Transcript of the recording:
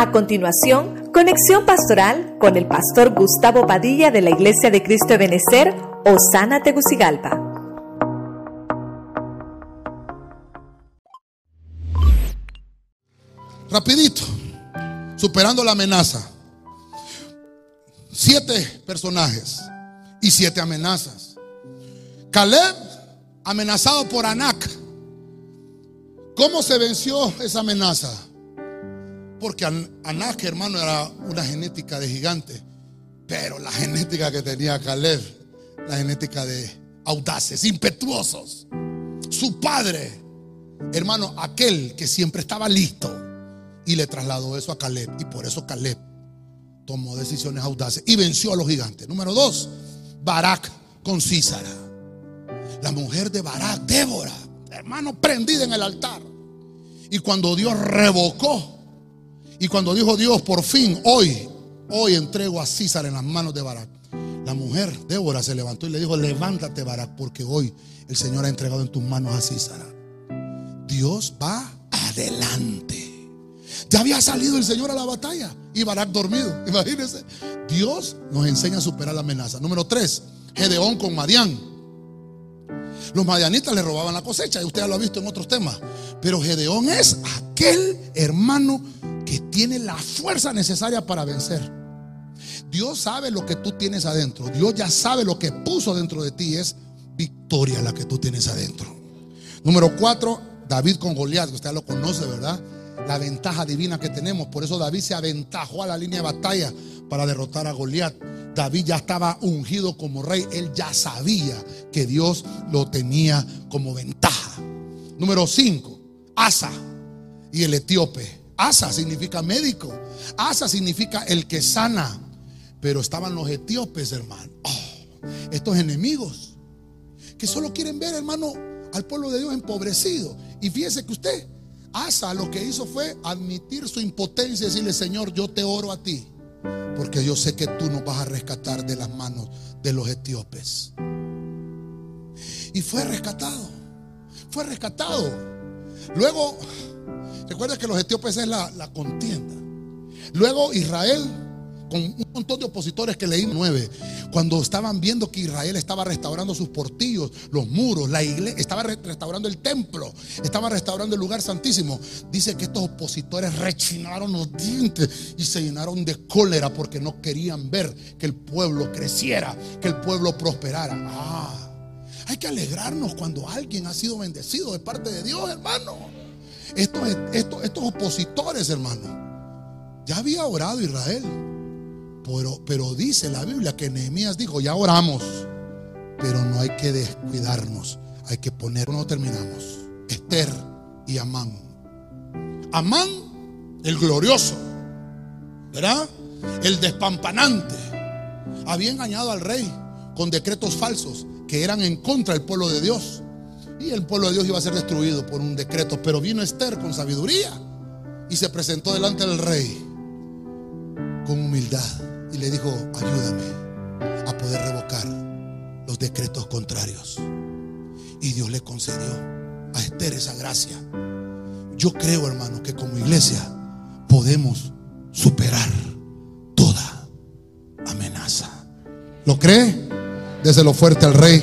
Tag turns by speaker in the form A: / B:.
A: A continuación, conexión pastoral con el pastor Gustavo Padilla de la Iglesia de Cristo de Benecer, Osana Tegucigalpa.
B: Rapidito, superando la amenaza. Siete personajes y siete amenazas. Caleb, amenazado por Anac. ¿Cómo se venció esa amenaza? Porque Anac, hermano, era una genética de gigante. Pero la genética que tenía Caleb, la genética de audaces, impetuosos. Su padre, hermano, aquel que siempre estaba listo. Y le trasladó eso a Caleb. Y por eso Caleb tomó decisiones audaces y venció a los gigantes. Número dos, Barak con Císara. La mujer de Barak, Débora, hermano, prendida en el altar. Y cuando Dios revocó, y cuando dijo Dios, por fin, hoy, hoy entrego a Císara en las manos de Barak. La mujer, Débora, se levantó y le dijo, levántate, Barak, porque hoy el Señor ha entregado en tus manos a Císara. Dios va adelante. Ya había salido el Señor a la batalla y Barak dormido. Imagínense. Dios nos enseña a superar la amenaza. Número tres, Gedeón con Madián. Los madianitas le robaban la cosecha y usted ya lo ha visto en otros temas. Pero Gedeón es aquel hermano que tiene la fuerza necesaria para vencer. Dios sabe lo que tú tienes adentro. Dios ya sabe lo que puso dentro de ti. Es victoria la que tú tienes adentro. Número cuatro, David con Goliat. Usted ya lo conoce, ¿verdad? la ventaja divina que tenemos. Por eso David se aventajó a la línea de batalla para derrotar a Goliat. David ya estaba ungido como rey. Él ya sabía que Dios lo tenía como ventaja. Número 5. Asa y el etíope. Asa significa médico. Asa significa el que sana. Pero estaban los etíopes, hermano. Oh, estos enemigos que solo quieren ver, hermano, al pueblo de Dios empobrecido. Y fíjese que usted Asa lo que hizo fue admitir su impotencia y decirle, Señor, yo te oro a ti, porque yo sé que tú nos vas a rescatar de las manos de los etíopes. Y fue rescatado, fue rescatado. Luego, recuerda que los etíopes es la, la contienda. Luego Israel con un montón de opositores que leí nueve, cuando estaban viendo que Israel estaba restaurando sus portillos, los muros, la iglesia, estaba restaurando el templo, estaba restaurando el lugar santísimo. Dice que estos opositores rechinaron los dientes y se llenaron de cólera porque no querían ver que el pueblo creciera, que el pueblo prosperara. Ah, hay que alegrarnos cuando alguien ha sido bendecido de parte de Dios, hermano. Estos, estos, estos opositores, hermano, ya había orado Israel. Pero, dice la Biblia que Nehemías dijo, ya oramos, pero no hay que descuidarnos, hay que poner, no terminamos, Esther y Amán. Amán, el glorioso, ¿verdad? El despampanante, había engañado al rey con decretos falsos que eran en contra del pueblo de Dios. Y el pueblo de Dios iba a ser destruido por un decreto. Pero vino Esther con sabiduría y se presentó delante del rey con humildad y le dijo, ayúdame a poder revocar los decretos contrarios. Y Dios le concedió a Esther esa gracia. Yo creo, hermano, que como iglesia podemos superar toda amenaza. ¿Lo cree? Desde lo fuerte al rey.